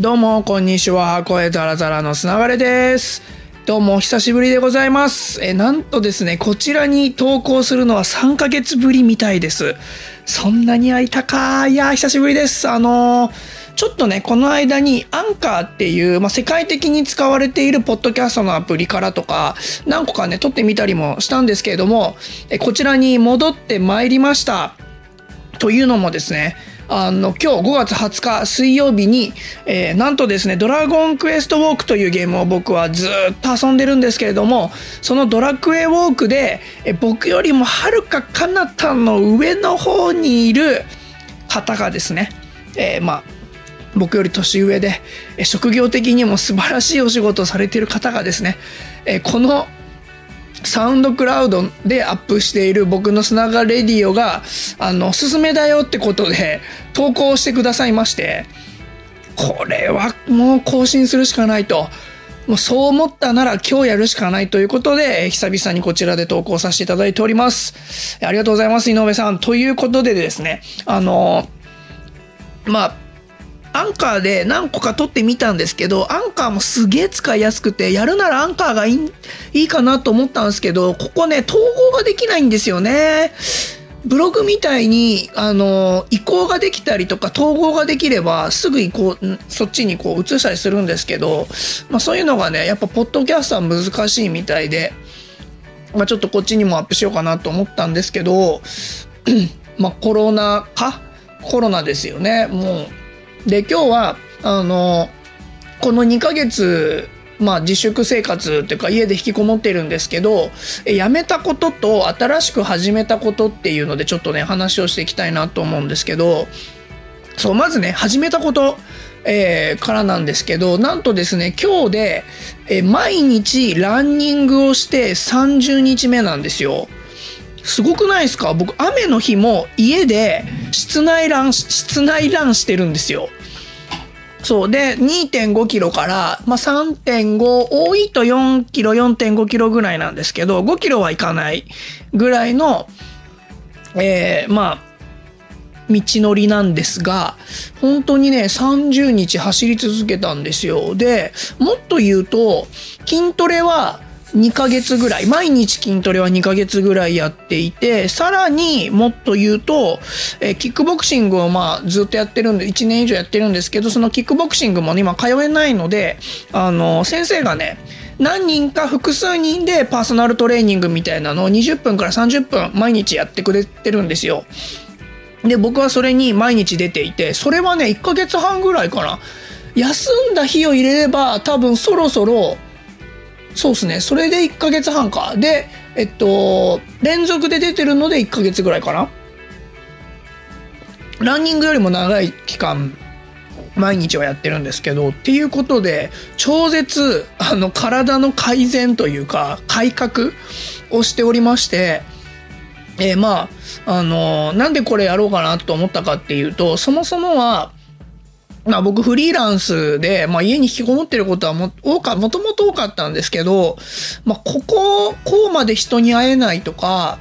どうも、こんにちは。声ザラザラの砂がれです。どうも、お久しぶりでございます。え、なんとですね、こちらに投稿するのは3ヶ月ぶりみたいです。そんなに空いたか。いや、久しぶりです。あのーちょっとね、この間にアンカーっていう、まあ、世界的に使われているポッドキャストのアプリからとか、何個かね、撮ってみたりもしたんですけれども、えこちらに戻ってまいりました。というのもですね、あの、今日5月20日水曜日に、えーなんとですね、ドラゴンクエストウォークというゲームを僕はずっと遊んでるんですけれども、そのドラクエウォークで、え僕よりもはるか彼方の上の方にいる方がですね、えーまあ、僕より年上で、職業的にも素晴らしいお仕事をされている方がですね、えこのサウンドクラウドでアップしている僕の砂がレディオが、あの、おすすめだよってことで投稿してくださいまして、これはもう更新するしかないと。もうそう思ったなら今日やるしかないということで、久々にこちらで投稿させていただいております。ありがとうございます、井上さん。ということでですね、あのまあ、アンカーで何個か撮ってみたんですけど、アンカーもすげえ使いやすくて、やるならアンカーがいいいいかなと思ったんですけど、ここね、統合ができないんですよね。ブログみたいに、あの、移行ができたりとか、統合ができれば、すぐ移行、そっちにこう移したりするんですけど、まあそういうのがね、やっぱポッドキャストは難しいみたいで、まあちょっとこっちにもアップしようかなと思ったんですけど、まあコロナ禍コロナですよね、もう。で、今日は、あの、この2ヶ月、まあ自粛生活っていうか家で引きこもってるんですけど、え辞めたことと新しく始めたことっていうのでちょっとね話をしていきたいなと思うんですけど、そう、まずね、始めたこと、えーからなんですけど、なんとですね、今日で、えー毎日ランニングをして30日目なんですよ。すごくないですか？僕、雨の日も家で室内ラン、室内ランしてるんですよ。そう。で、2.5キロから、まあ、3.5、多いと4キロ、4.5キロぐらいなんですけど、5キロはいかないぐらいの、えーまあ、道のりなんですが、本当にね、30日走り続けたんですよ。で、もっと言うと、筋トレは2ヶ月ぐらい、毎日筋トレは2ヶ月ぐらいやっていて、さらにもっと言うと、えーキックボクシングをまあずっとやってるんで、1年以上やってるんですけど、そのキックボクシングもね今通えないので、あの、先生がね、何人か複数人でパーソナルトレーニングみたいなのを20分から30分毎日やってくれてるんですよ。で、僕はそれに毎日出ていて、それはね、1ヶ月半ぐらいかな。休んだ日を入れれば、多分そろそろ、そうですね、それで1ヶ月半か。で、えっと、連続で出てるので1ヶ月ぐらいかな。ランニングよりも長い期間、毎日はやってるんですけど、っていうことで、超絶、あの、体の改善というか、改革をしておりまして、えーまあ、あのなんでこれやろうかなと思ったかっていうと、そもそもは、まあ僕フリーランスで、まあ家に引きこもってることはも、多か、もともと多かったんですけど、まあここ、こうまで人に会えないとか、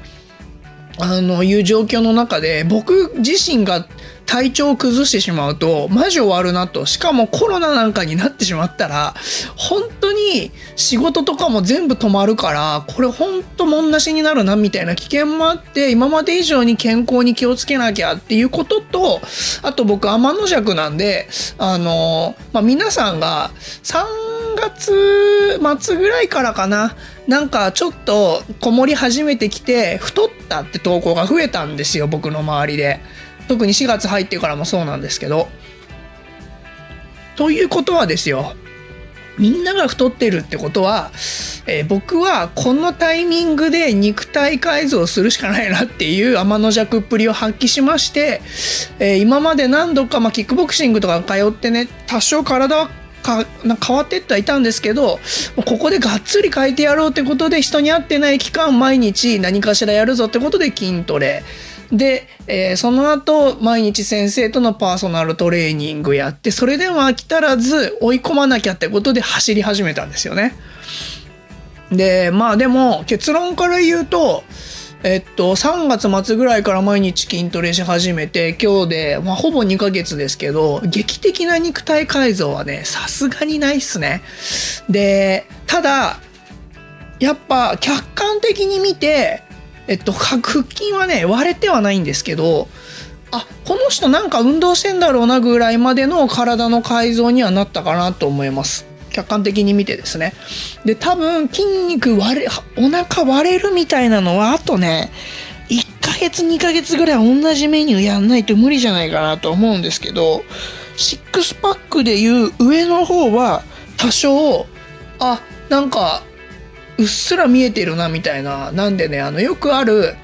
あの、いう状況の中で、僕自身が体調を崩してしまうと、マジ終わるなと。しかもコロナなんかになってしまったら、本当に仕事とかも全部止まるから、これ本当もんなしになるなみたいな危険もあって、今まで以上に健康に気をつけなきゃっていうことと、あと僕天の弱なんで、あの、まあ、皆さんが3 3月末ぐらいからかな、なんかちょっとこもり始めてきて、太ったって投稿が増えたんですよ、僕の周りで。特に4月入ってからもそうなんですけど。ということはですよ、みんなが太ってるってことは、えー僕はこのタイミングで肉体改造するしかないなっていう天の弱っぷりを発揮しまして、えー今まで何度か、まあ、キックボクシングとか通ってね多少体はかな変わってってはいたんですけどここでがっつり変えてやろうってことで人に会ってない期間毎日何かしらやるぞってことで筋トレで、えーその後毎日先生とのパーソナルトレーニングやってそれでも飽き足らず追い込まなきゃってことで走り始めたんですよね。でまあでも結論から言うとえっと、3月末ぐらいから毎日筋トレし始めて、今日で、まあ、ほぼ2ヶ月ですけど、劇的な肉体改造はね、さすがにないっすね。で、ただ、やっぱ客観的に見て、えっと、腹筋はね、割れてはないんですけど、あ、この人なんか運動してんだろうなぐらいまでの体の改造にはなったかなと思います。客観的に見てですね。で、多分筋肉割れ、お腹割れるみたいなのはあとね、1ヶ月2ヶ月ぐらい同じメニューやんないと無理じゃないかなと思うんですけど、シックスパックでいう上の方は多少、あ、なんか、うっすら見えてるなみたいな。なんでね、あの、よくある、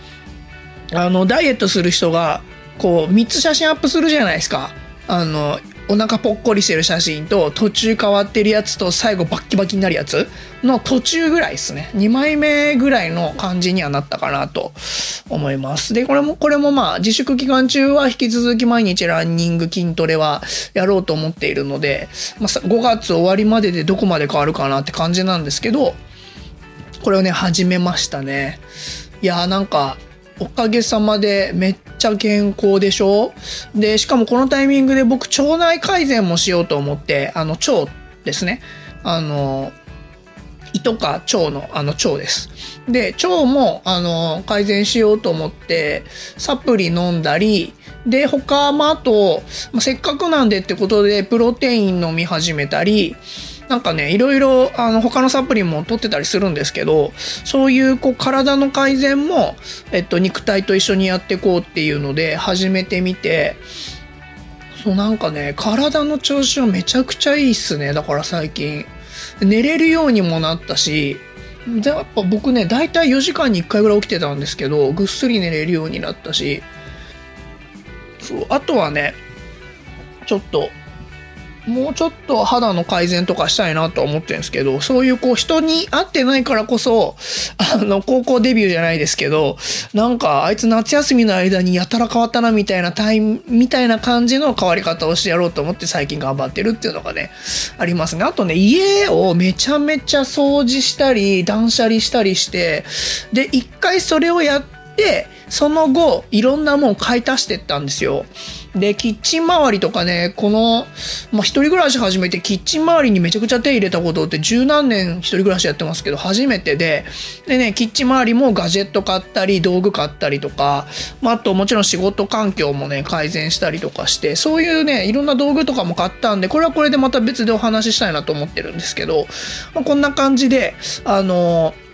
あの、ダイエットする人が、こう、3つ写真アップするじゃないですか。あの、お腹ぽっこりしてる写真と途中変わってるやつと最後バッキバキになるやつの途中ぐらいですね。2枚目ぐらいの感じにはなったかなと思います。でこれもこれもまあ自粛期間中は引き続き毎日ランニング筋トレはやろうと思っているので、まあ、5月終わりまででどこまで変わるかなって感じなんですけどこれをね始めましたね。いやーなんかおかげさまでめっちゃ健康でしょ？で、しかもこのタイミングで僕腸内改善もしようと思って、あの腸ですね。あの、胃とか腸のあの腸です。で、腸もあの改善しようと思ってサプリ飲んだり、で、他もあと、ま、せっかくなんでってことでプロテイン飲み始めたり、なんかねいろいろあの他のサプリも取ってたりするんですけどそういうこう体の改善も、えっと、肉体と一緒にやっていこうっていうので始めてみてそうなんかね体の調子はめちゃくちゃいいっすね。だから最近。寝れるようにもなったしやっぱ僕ね大体4時間に1回ぐらい起きてたんですけどぐっすり寝れるようになったし。そうあとはねちょっともうちょっと肌の改善とかしたいなと思ってるんですけど、そういうこう人に会ってないからこそ、あの、高校デビューじゃないですけど、なんかあいつ夏休みの間にやたら変わったなみたいなタイム、みたいな感じの変わり方をしてやろうと思って最近頑張ってるっていうのがね、ありますね。あとね、家をめちゃめちゃ掃除したり、断捨離したりして、で、一回それをやって、でその後、いろんなもん買い足してったんですよ。で、キッチン周りとかね、この、まあ、一人暮らし始めて、キッチン周りにめちゃくちゃ手入れたことって十何年一人暮らしやってますけど、初めてで、でね、キッチン周りもガジェット買ったり、道具買ったりとか、まあ、あともちろん仕事環境もね、改善したりとかして、そういうね、いろんな道具とかも買ったんで、これはこれでまた別でお話ししたいなと思ってるんですけど、まあ、こんな感じで、あのー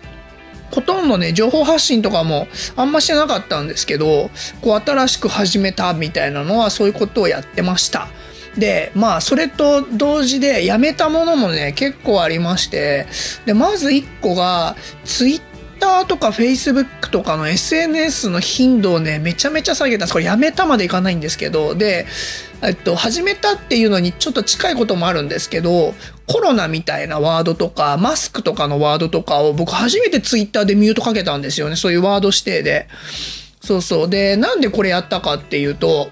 ほとんどね、情報発信とかもあんましてなかったんですけど、こう新しく始めたみたいなのはそういうことをやってました。で、まあ、それと同時でやめたものもね、結構ありまして、で、まず1個が、ツイッターとか Facebook とかの SNS の頻度をね、めちゃめちゃ下げたんです。これやめたまでいかないんですけど、で、えっと、始めたっていうのにちょっと近いこともあるんですけど、コロナみたいなワードとか、マスクとかのワードとかを僕初めてツイッターでミュートかけたんですよね。そういうワード指定で。そうそう。で、なんでこれやったかっていうと、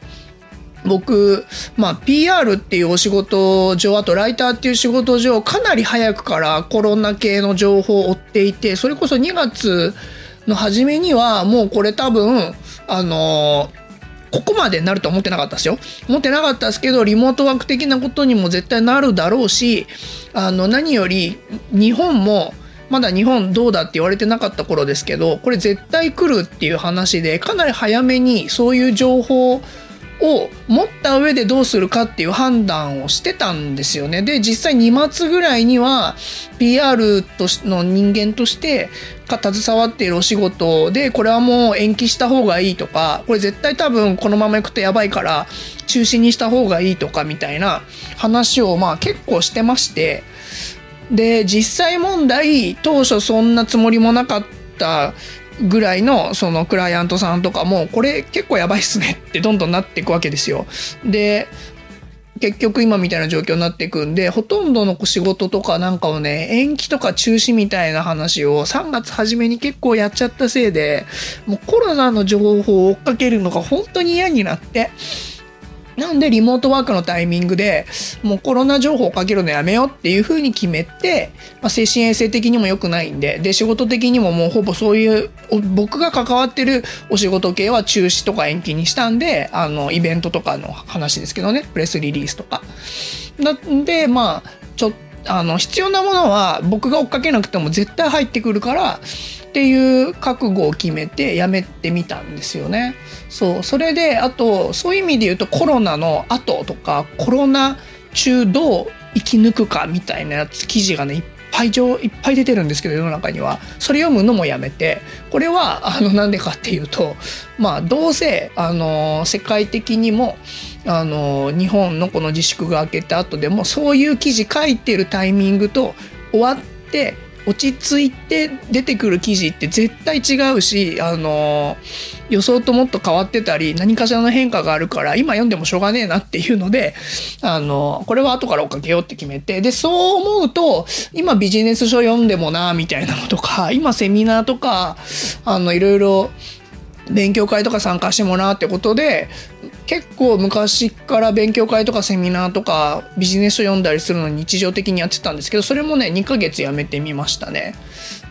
僕、まあ、PR っていうお仕事上、あとライターっていう仕事上、かなり早くからコロナ系の情報を追っていて、それこそ2月の初めには、もうこれ多分、あのーここまでなると思ってなかったですよ。思ってなかったですけど、リモートワーク的なことにも絶対なるだろうし、あの、何より日本も、まだ日本どうだって言われてなかった頃ですけど、これ絶対来るっていう話で、かなり早めにそういう情報を持った上でどうするかっていう判断をしてたんですよね。で、実際2月ぐらいには PR との人間としてか携わっているお仕事で、これはもう延期した方がいいとか、これ絶対多分このまま行くとやばいから中止にした方がいいとかみたいな話をまあ結構してまして、で、実際問題当初そんなつもりもなかったぐらいのそのクライアントさんとかもこれ結構やばいっすねってどんどんなっていくわけですよ。で結局今みたいな状況になっていくんでほとんどの仕事とかなんかをね延期とか中止みたいな話を3月初めに結構やっちゃったせいでもうコロナの情報を追っかけるのが本当に嫌になってなんでリモートワークのタイミングでもうコロナ情報をかけるのやめようっていうふうに決めて、まあ、精神衛生的にも良くないんでで仕事的にももうほぼそういう僕が関わってるお仕事系は中止とか延期にしたんであのイベントとかの話ですけどねプレスリリースとか。なんでまあちょっとあの必要なものは僕が追っかけなくても絶対入ってくるからっていう覚悟を決めてやめてみたんですよね。そうそれであとそういう意味で言うとコロナの後とかコロナ中どう生き抜くかみたいなやつ記事がねいっぱい上いっぱい出てるんですけど世の中には。それ読むのもやめて。これはあのなんでかっていうとまあどうせあの世界的にもあの日本のこの自粛が明けた後でもそういう記事書いてるタイミングと終わって落ち着いて出てくる記事って絶対違うしあの予想ともっと変わってたり何かしらの変化があるから今読んでもしょうがねえなっていうのであのこれは後から追っかけようって決めてでそう思うと今ビジネス書読んでもなみたいなのとか今セミナーとかあのいろいろ勉強会とか参加してもらうってことで結構昔から勉強会とかセミナーとかビジネス書読んだりするのに日常的にやってたんですけどそれもね2ヶ月やめてみましたね。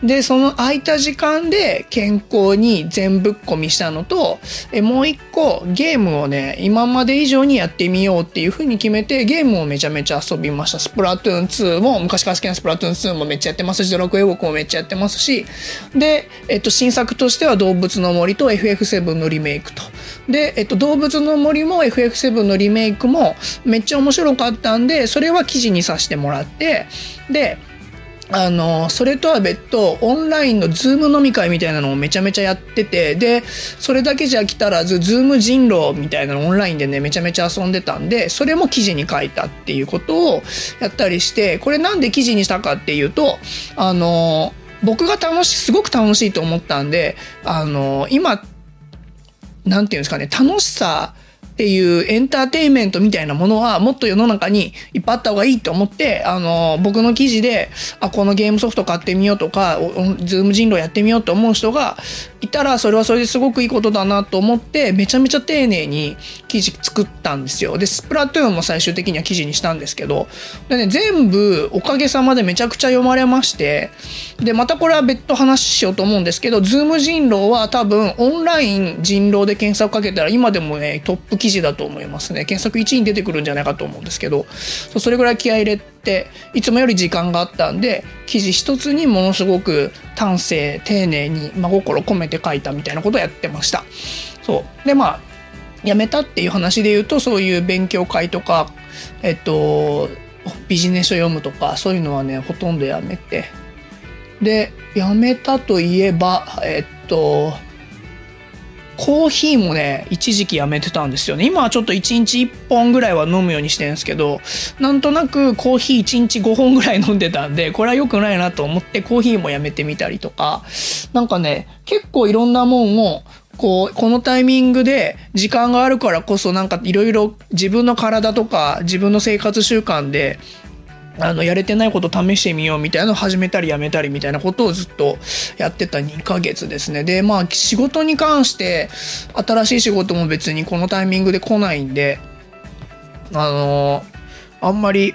でその空いた時間で健康に全ぶっ込みしたのとえもう一個ゲームをね今まで以上にやってみようっていうふうに決めてゲームをめちゃめちゃ遊びました。スプラトゥーン2も昔から好きなスプラトゥーン2もめっちゃやってますしドラクエウォークもめっちゃやってますし。で、えっと、新作としては動物の森と FF7 のリメイクと。で、えっと、動物の森森も FF7 のリメイクもめっちゃ面白かったんでそれは記事にさせてもらってであのそれとは別途オンラインのズーム飲み会みたいなのをめちゃめちゃやっててでそれだけじゃ飽き足らずズーム人狼みたいなのオンラインでねめちゃめちゃ遊んでたんでそれも記事に書いたっていうことをやったりしてこれなんで記事にしたかっていうとあの僕が楽しいすごく楽しいと思ったんであの今なんていうんですかね楽しさっていうエンターテインメントみたいなものはもっと世の中にいっぱいあった方がいいと思ってあの僕の記事であこのゲームソフト買ってみようとかズーム人狼やってみようと思う人がいたらそれはそれですごくいいことだなと思ってめちゃめちゃ丁寧に記事作ったんですよ。でスプラトゥーンも最終的には記事にしたんですけどで、ね、全部おかげさまでめちゃくちゃ読まれましてでまたこれは別途話しようと思うんですけどズーム人狼は多分オンライン人狼で検索かけたら今でもねトップ記事だと思いますね。検索1位に出てくるんじゃないかと思うんですけどそれぐらい気合い入れていつもより時間があったんで記事一つにものすごく丹精丁寧に真心込めて書いたみたいなことをやってました。そう。でまあ辞めたっていう話で言うとそういう勉強会とかえっとビジネス書読むとかそういうのはねほとんどやめて。で辞めたといえばえっとコーヒーもね一時期やめてたんですよね。今はちょっと1日1本ぐらいは飲むようにしてるんですけどなんとなくコーヒー1日5本ぐらい飲んでたんでこれは良くないなと思ってコーヒーもやめてみたりとか。なんかね結構いろんなもんをこうこのタイミングで時間があるからこそなんかいろいろ自分の体とか自分の生活習慣であのやれてないこと試してみようみたいなのを始めたりやめたりみたいなことをずっとやってた2ヶ月ですね。でまあ仕事に関して新しい仕事も別にこのタイミングで来ないんであのあんまり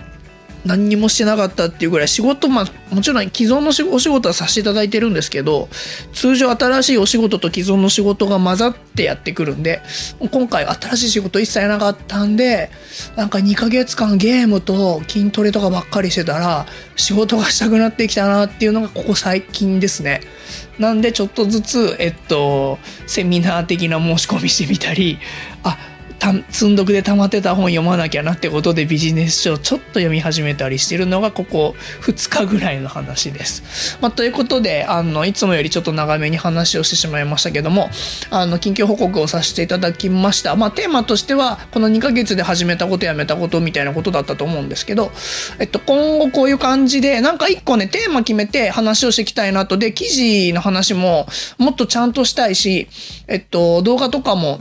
何にもしてなかったっていうぐらい仕事まあもちろん既存のお仕事はさせていただいてるんですけど通常新しいお仕事と既存の仕事が混ざってやってくるんで今回新しい仕事一切なかったんでなんか2ヶ月間ゲームと筋トレとかばっかりしてたら仕事がしたくなってきたなっていうのがここ最近ですね。なんでちょっとずつえっとセミナー的な申し込みしてみたりあ積んどくで溜まってた本読まなきゃなってことでビジネス書をちょっと読み始めたりしてるのがここ2日ぐらいの話です。まあ、ということであのいつもよりちょっと長めに話をしてしまいましたけどもあの近況報告をさせていただきました。まあ、テーマとしてはこの2ヶ月で始めたことやめたことみたいなことだったと思うんですけど、えっと、今後こういう感じでなんか1個ねテーマ決めて話をしていきたいなとで記事の話ももっとちゃんとしたいし、えっと、動画とかも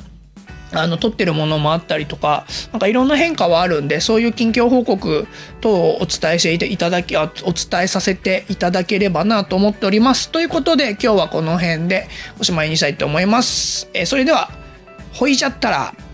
あの撮ってるものもあったりとかなんかいろんな変化はあるんでそういう近況報告等をお伝えしていただきお伝えさせていただければなと思っております。ということで今日はこの辺でおしまいにしたいと思います、えー、それではほいじゃったら。